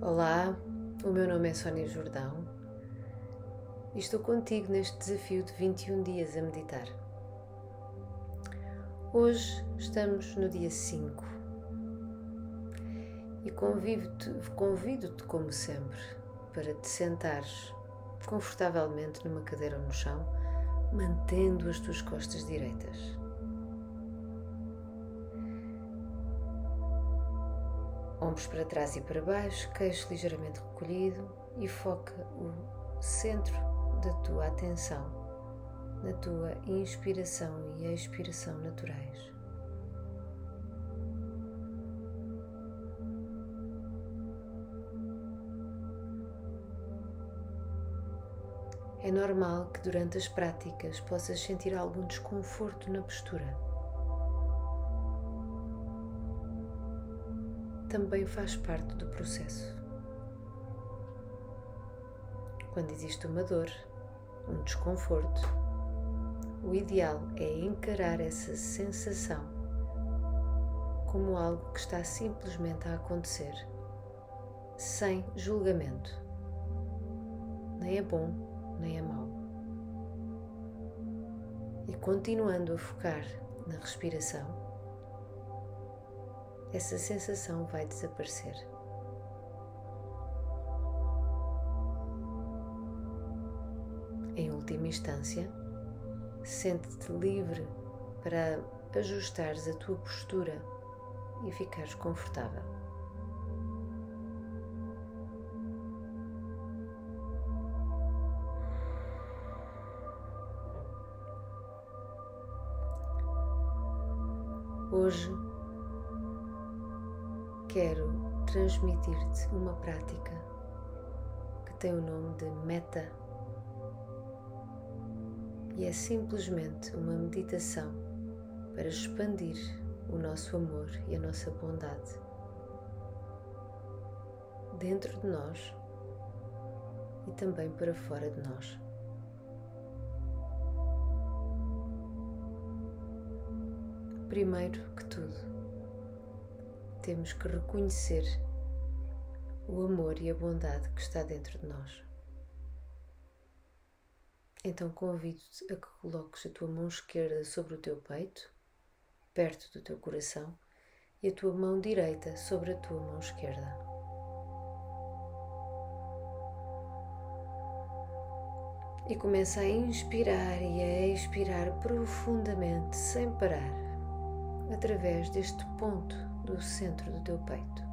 Olá, o meu nome é Sónia Jordão e estou contigo neste desafio de 21 dias a meditar. Hoje estamos no dia 5 e convido-te, convido-te como sempre, para te sentares confortavelmente numa cadeira ou no chão, mantendo as tuas costas direitas. Ombros para trás e para baixo, queixo ligeiramente recolhido e foca o centro da tua atenção na tua inspiração e expiração naturais. É normal que durante as práticas possas sentir algum desconforto na postura. Também faz parte do processo. Quando existe uma dor, um desconforto, o ideal é encarar essa sensação como algo que está simplesmente a acontecer, sem julgamento. Nem é bom, nem é mau. E continuando a focar na respiração, essa sensação vai desaparecer. Em última instância, sente-te livre para ajustares a tua postura e ficares confortável. Hoje quero transmitir-te uma prática que tem o nome de Meta e é simplesmente uma meditação para expandir o nosso amor e a nossa bondade dentro de nós e também para fora de nós. Primeiro que tudo, temos que reconhecer o amor e a bondade que está dentro de nós. Então convido-te a que coloques a tua mão esquerda sobre o teu peito, perto do teu coração, e a tua mão direita sobre a tua mão esquerda. E começa a inspirar e a expirar profundamente, sem parar, através deste ponto do centro do teu peito.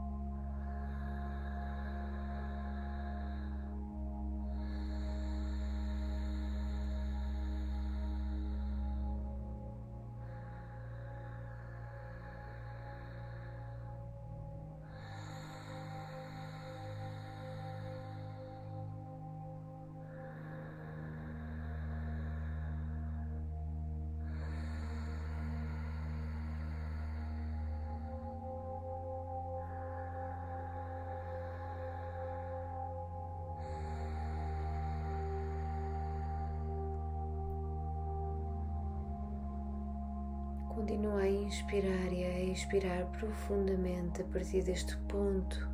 Continua a inspirar e a expirar profundamente a partir deste ponto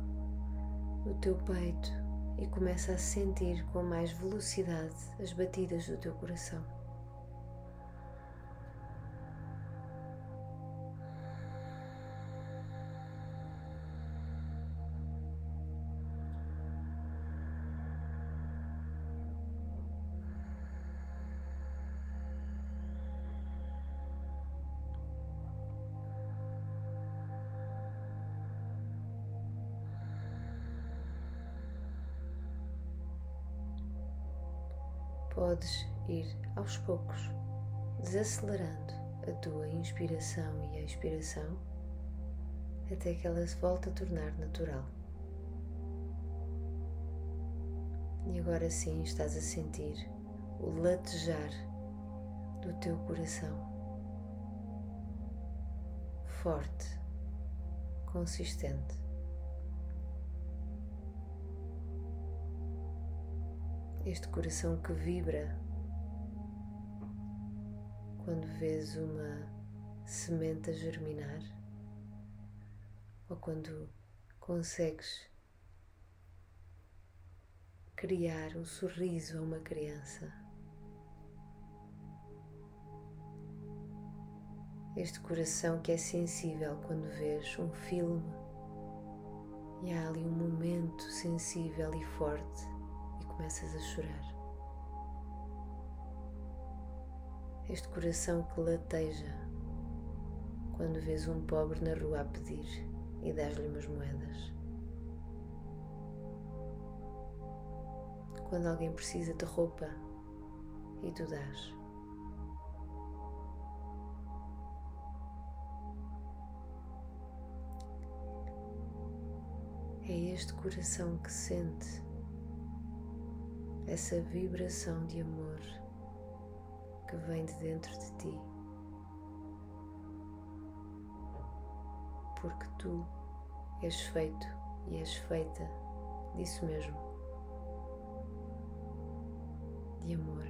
do teu peito e começa a sentir com mais velocidade as batidas do teu coração. Podes ir aos poucos desacelerando a tua inspiração e a expiração até que ela se volte a tornar natural. E agora sim estás a sentir o latejar do teu coração forte, consistente. Este coração que vibra quando vês uma semente a germinar ou quando consegues criar um sorriso a uma criança. Este coração que é sensível quando vês um filme e há ali um momento sensível e forte começas a chorar. Este coração que lateja quando vês um pobre na rua a pedir e dás-lhe umas moedas. Quando alguém precisa de roupa e tu dás. É este coração que sente essa vibração de amor que vem de dentro de ti. Porque tu és feito e és feita disso mesmo de amor.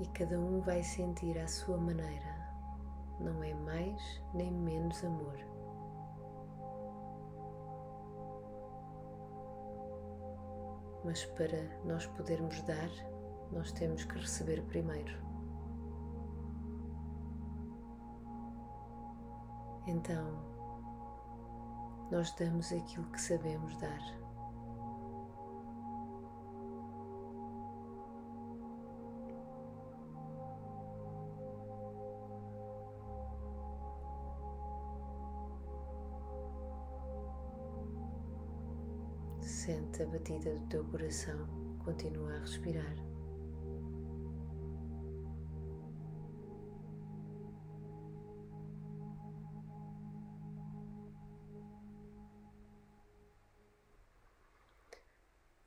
E cada um vai sentir à sua maneira, não é mais nem menos amor. Mas para nós podermos dar, nós temos que receber primeiro. Então, nós damos aquilo que sabemos dar. Sente a batida do teu coração, continua a respirar.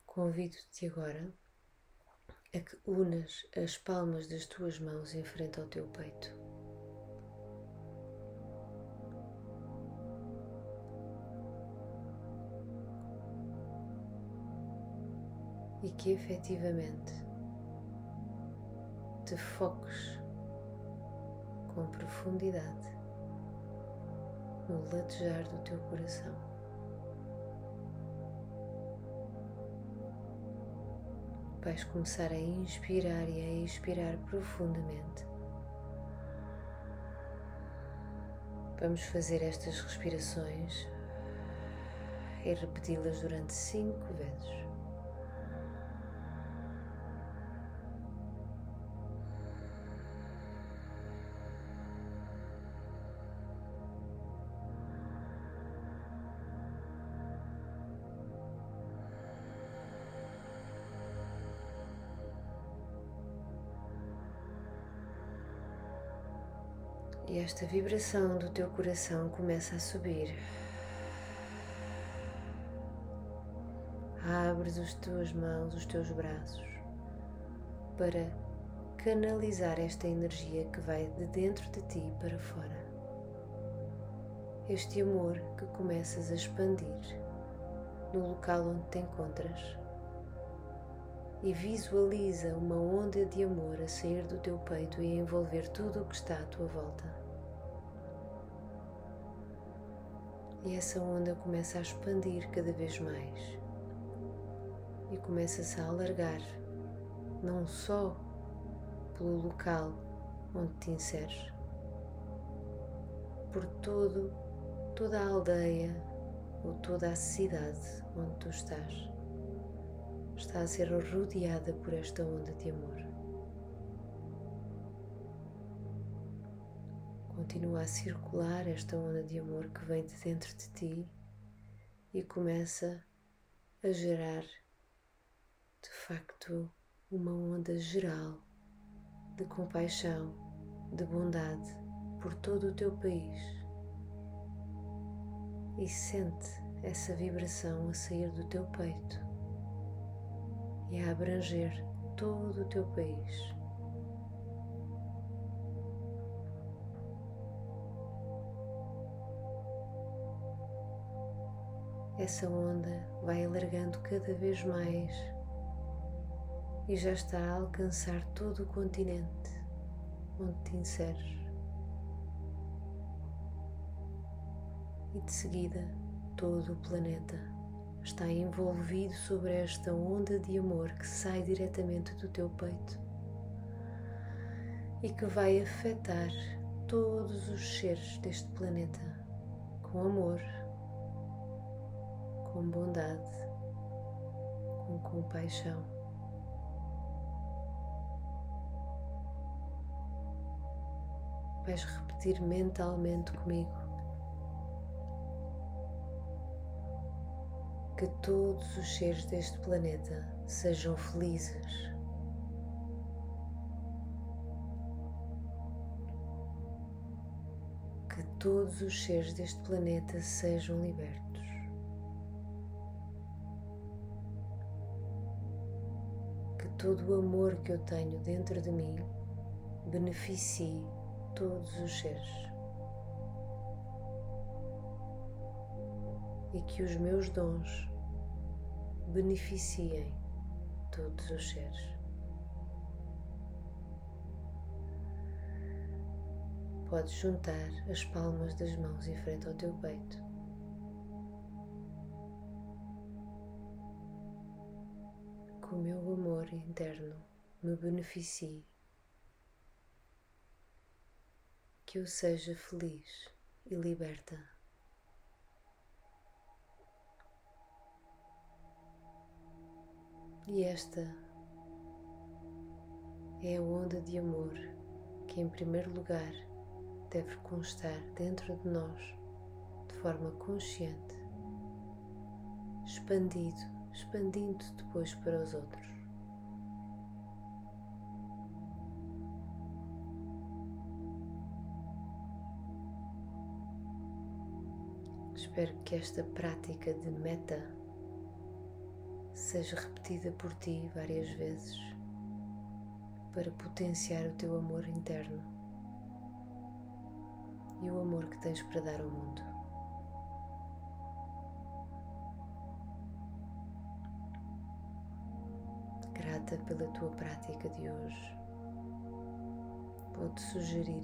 Convido-te agora a que unas as palmas das tuas mãos em frente ao teu peito. Que efetivamente te foques com profundidade no latejar do teu coração. Vais começar a inspirar e a expirar profundamente. Vamos fazer estas respirações e repeti-las durante cinco vezes. Esta vibração do teu coração começa a subir. Abres as tuas mãos, os teus braços, para canalizar esta energia que vai de dentro de ti para fora. Este amor que começas a expandir no local onde te encontras e visualiza uma onda de amor a sair do teu peito e a envolver tudo o que está à tua volta. E essa onda começa a expandir cada vez mais e começa-se a alargar, não só pelo local onde te inseres, por todo, toda a aldeia ou toda a cidade onde tu estás está a ser rodeada por esta onda de amor. Continua a circular esta onda de amor que vem de dentro de ti e começa a gerar de facto uma onda geral de compaixão, de bondade por todo o teu país. E sente essa vibração a sair do teu peito e a abranger todo o teu país. Essa onda vai alargando cada vez mais e já está a alcançar todo o continente onde te inseres. E de seguida todo o planeta está envolvido sobre esta onda de amor que sai diretamente do teu peito e que vai afetar todos os seres deste planeta com amor, com bondade, com compaixão. Vais repetir mentalmente comigo que todos os seres deste planeta sejam felizes. Que todos os seres deste planeta sejam libertos. Todo o amor que eu tenho dentro de mim beneficie todos os seres. e que os meus dons beneficiem todos os seres. Podes juntar as palmas das mãos em frente ao teu peito. O meu amor interno me beneficie, que eu seja feliz e liberta. E esta é a onda de amor que, em primeiro lugar, deve constar dentro de nós de forma consciente, expandido, expandindo depois para os outros. Espero que esta prática de meta seja repetida por ti várias vezes para potenciar o teu amor interno e o amor que tens para dar ao mundo. Grata pela tua prática de hoje. Vou-te sugerir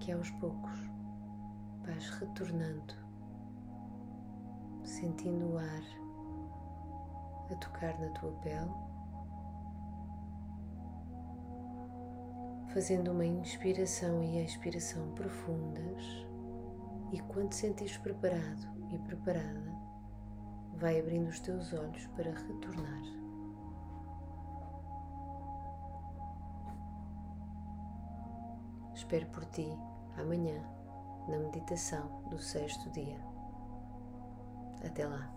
que aos poucos vais retornando, sentindo o ar a tocar na tua pele, fazendo uma inspiração e expiração profundas. E quando sentires preparado e preparada, vai abrindo os teus olhos para retornar. Espero por ti amanhã na meditação do sexto dia. Até lá.